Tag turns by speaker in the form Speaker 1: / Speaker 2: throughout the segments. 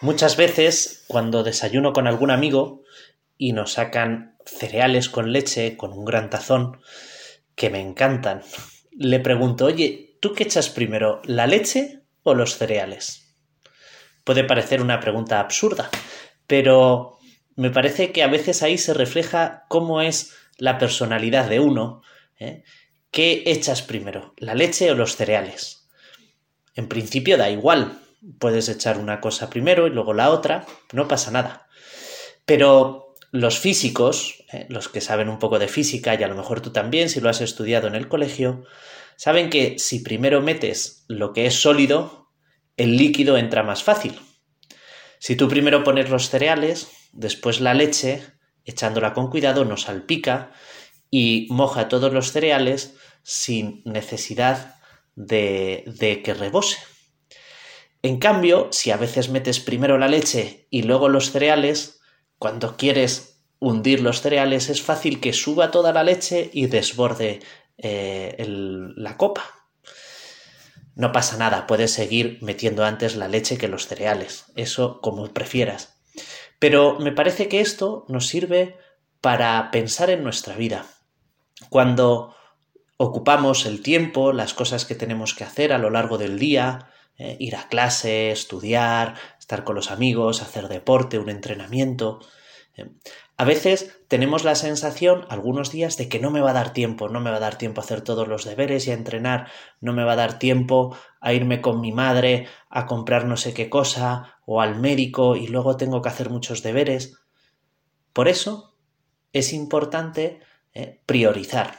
Speaker 1: Muchas veces, cuando desayuno con algún amigo y nos sacan cereales con leche, con un gran tazón, que me encantan, le pregunto, oye, ¿tú qué echas primero, la leche o los cereales? Puede parecer una pregunta absurda, pero me parece que a veces ahí se refleja cómo es la personalidad de uno. ¿eh? ¿Qué echas primero, la leche o los cereales? En principio da igual, puedes echar una cosa primero y luego la otra, no pasa nada. Pero los físicos, ¿eh? los que saben un poco de física, y a lo mejor tú también, si lo has estudiado en el colegio, saben que si primero metes lo que es sólido, el líquido entra más fácil. Si tú primero pones los cereales, después la leche, echándola con cuidado, no salpica y moja todos los cereales sin necesidad de, de que rebose. En cambio, si a veces metes primero la leche y luego los cereales, cuando quieres hundir los cereales es fácil que suba toda la leche y desborde eh, la copa. No pasa nada, puedes seguir metiendo antes la leche que los cereales, eso como prefieras. Pero me parece que esto nos sirve para pensar en nuestra vida. Cuando ocupamos el tiempo, las cosas que tenemos que hacer a lo largo del día, eh, ir a clase, estudiar, estar con los amigos, hacer deporte, un entrenamiento, a veces tenemos la sensación, algunos días, de que no me va a dar tiempo, no me va a dar tiempo a hacer todos los deberes y a entrenar, no me va a dar tiempo a irme con mi madre a comprar no sé qué cosa o al médico y luego tengo que hacer muchos deberes. Por eso es importante eh, priorizar,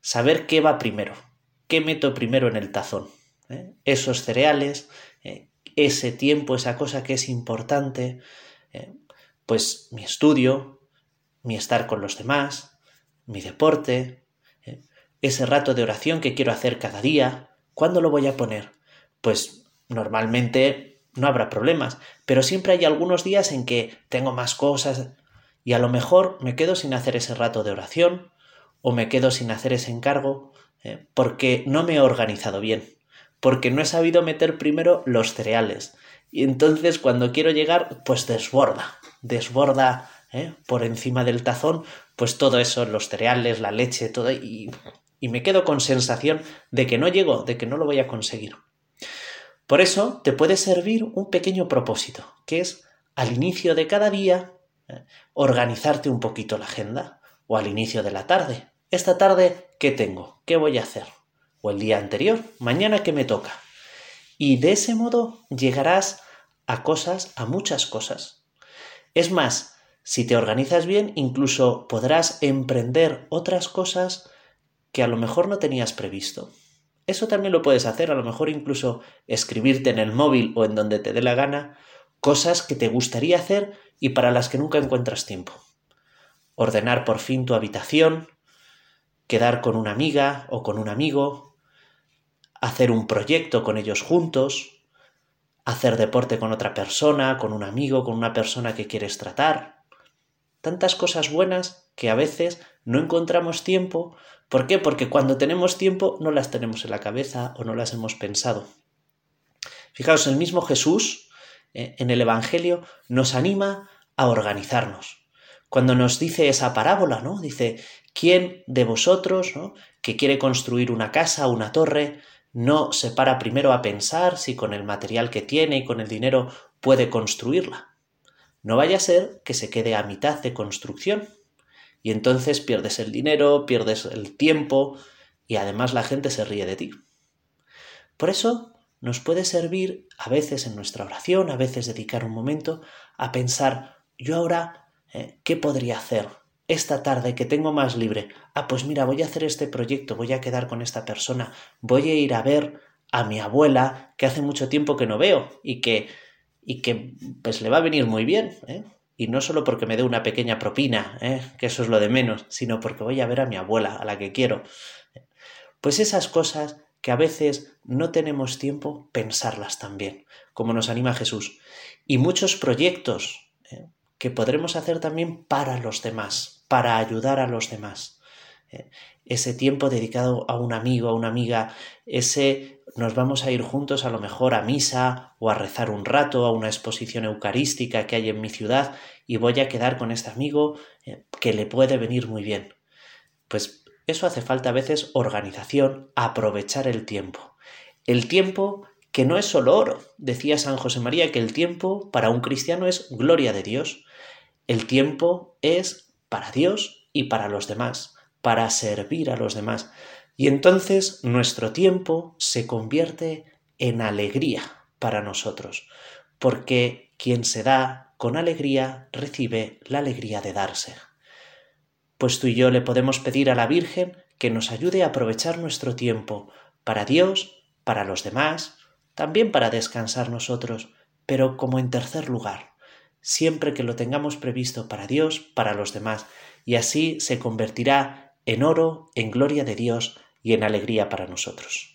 Speaker 1: saber qué va primero, qué meto primero en el tazón. Eh, esos cereales, eh, ese tiempo, esa cosa que es importante, pues mi estudio, mi estar con los demás, mi deporte, ¿eh? ese rato de oración que quiero hacer cada día, ¿cuándo lo voy a poner? Pues normalmente no habrá problemas, pero siempre hay algunos días en que tengo más cosas y a lo mejor me quedo sin hacer ese rato de oración o me quedo sin hacer ese encargo ¿eh? porque no me he organizado bien, porque no he sabido meter primero los cereales y entonces cuando quiero llegar pues desborda desborda ¿eh? por encima del tazón, pues todo eso, los cereales, la leche, todo, y, y me quedo con sensación de que no llego, de que no lo voy a conseguir. Por eso te puede servir un pequeño propósito, que es al inicio de cada día ¿eh? organizarte un poquito la agenda, o al inicio de la tarde. Esta tarde, ¿qué tengo? ¿Qué voy a hacer? O el día anterior, mañana, ¿qué me toca? Y de ese modo llegarás a cosas, a muchas cosas, es más, si te organizas bien, incluso podrás emprender otras cosas que a lo mejor no tenías previsto. Eso también lo puedes hacer, a lo mejor incluso escribirte en el móvil o en donde te dé la gana cosas que te gustaría hacer y para las que nunca encuentras tiempo. Ordenar por fin tu habitación, quedar con una amiga o con un amigo, hacer un proyecto con ellos juntos, hacer deporte con otra persona, con un amigo, con una persona que quieres tratar. Tantas cosas buenas que a veces no encontramos tiempo. ¿Por qué? Porque cuando tenemos tiempo no las tenemos en la cabeza o no las hemos pensado. Fijaos, el mismo Jesús eh, en el Evangelio nos anima a organizarnos. Cuando nos dice esa parábola, ¿no? Dice, ¿quién de vosotros, ¿no? que quiere construir una casa, una torre, no se para primero a pensar si con el material que tiene y con el dinero puede construirla. No vaya a ser que se quede a mitad de construcción y entonces pierdes el dinero, pierdes el tiempo y además la gente se ríe de ti. Por eso nos puede servir a veces en nuestra oración, a veces dedicar un momento a pensar yo ahora eh, qué podría hacer esta tarde que tengo más libre, ah, pues mira, voy a hacer este proyecto, voy a quedar con esta persona, voy a ir a ver a mi abuela que hace mucho tiempo que no veo y que y que pues le va a venir muy bien, ¿eh? Y no solo porque me dé una pequeña propina, ¿eh? que eso es lo de menos, sino porque voy a ver a mi abuela, a la que quiero. Pues esas cosas que a veces no tenemos tiempo, pensarlas también, como nos anima Jesús. Y muchos proyectos ¿eh? que podremos hacer también para los demás, para ayudar a los demás. Eh, ese tiempo dedicado a un amigo, a una amiga, ese nos vamos a ir juntos a lo mejor a misa o a rezar un rato, a una exposición eucarística que hay en mi ciudad y voy a quedar con este amigo eh, que le puede venir muy bien. Pues eso hace falta a veces organización, aprovechar el tiempo. El tiempo que no es solo oro. Decía San José María que el tiempo para un cristiano es gloria de Dios. El tiempo es para Dios y para los demás, para servir a los demás. Y entonces nuestro tiempo se convierte en alegría para nosotros, porque quien se da con alegría recibe la alegría de darse. Pues tú y yo le podemos pedir a la Virgen que nos ayude a aprovechar nuestro tiempo para Dios, para los demás, también para descansar nosotros, pero como en tercer lugar, siempre que lo tengamos previsto para Dios, para los demás, y así se convertirá en oro, en gloria de Dios y en alegría para nosotros.